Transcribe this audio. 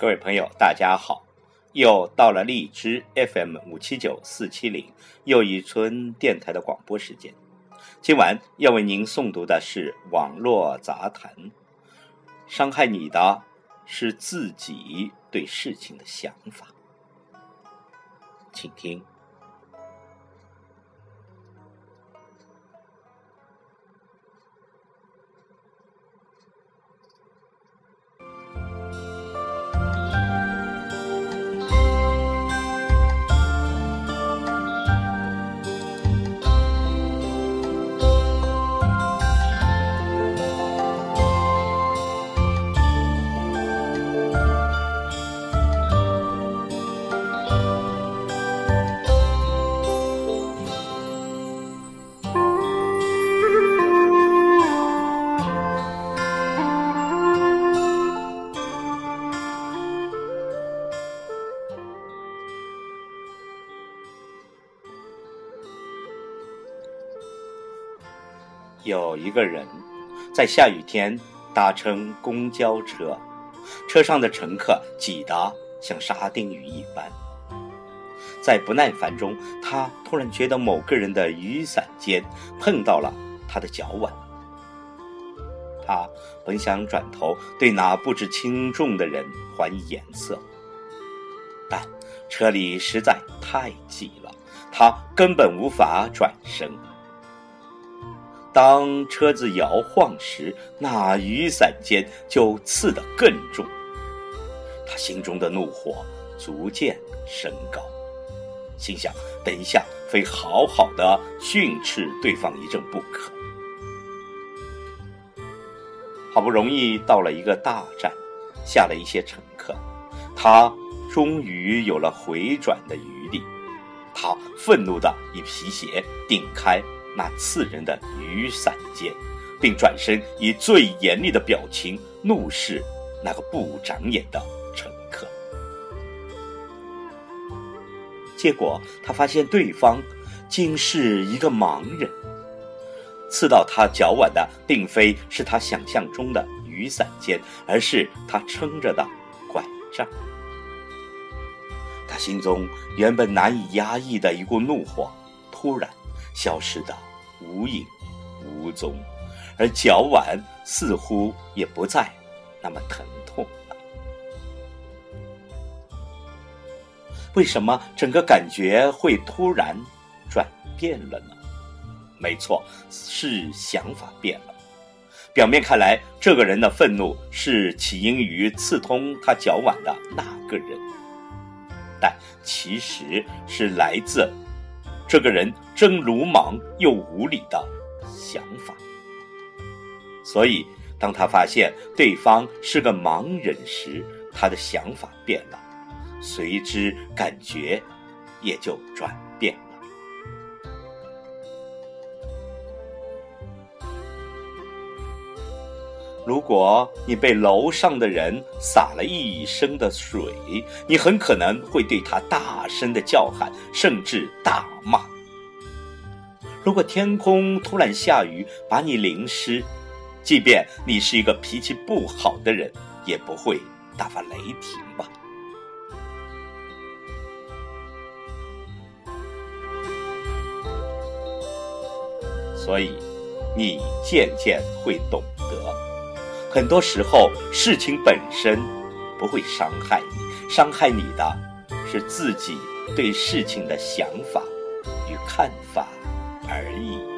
各位朋友，大家好！又到了荔枝 FM 五七九四七零又一村电台的广播时间。今晚要为您诵读的是网络杂谈。伤害你的是自己对事情的想法，请听。有一个人，在下雨天搭乘公交车，车上的乘客挤得像沙丁鱼一般。在不耐烦中，他突然觉得某个人的雨伞尖碰到了他的脚腕。他本想转头对那不知轻重的人还以颜色，但车里实在太挤了，他根本无法转身。当车子摇晃时，那雨伞尖就刺得更重。他心中的怒火逐渐升高，心想：等一下非好好的训斥对方一阵不可。好不容易到了一个大站，下了一些乘客，他终于有了回转的余地。他愤怒的以皮鞋顶开。那刺人的雨伞尖，并转身以最严厉的表情怒视那个不长眼的乘客。结果他发现对方竟是一个盲人，刺到他脚腕的并非是他想象中的雨伞尖，而是他撑着的拐杖。他心中原本难以压抑的一股怒火，突然。消失的无影无踪，而脚腕似乎也不再那么疼痛了。为什么整个感觉会突然转变了呢？没错，是想法变了。表面看来，这个人的愤怒是起因于刺痛他脚腕的那个人，但其实是来自……这个人真鲁莽又无理的想法，所以当他发现对方是个盲人时，他的想法变了，随之感觉也就转如果你被楼上的人洒了一身的水，你很可能会对他大声的叫喊，甚至大骂。如果天空突然下雨，把你淋湿，即便你是一个脾气不好的人，也不会大发雷霆吧？所以，你渐渐会懂得。很多时候，事情本身不会伤害你，伤害你的是自己对事情的想法与看法而已。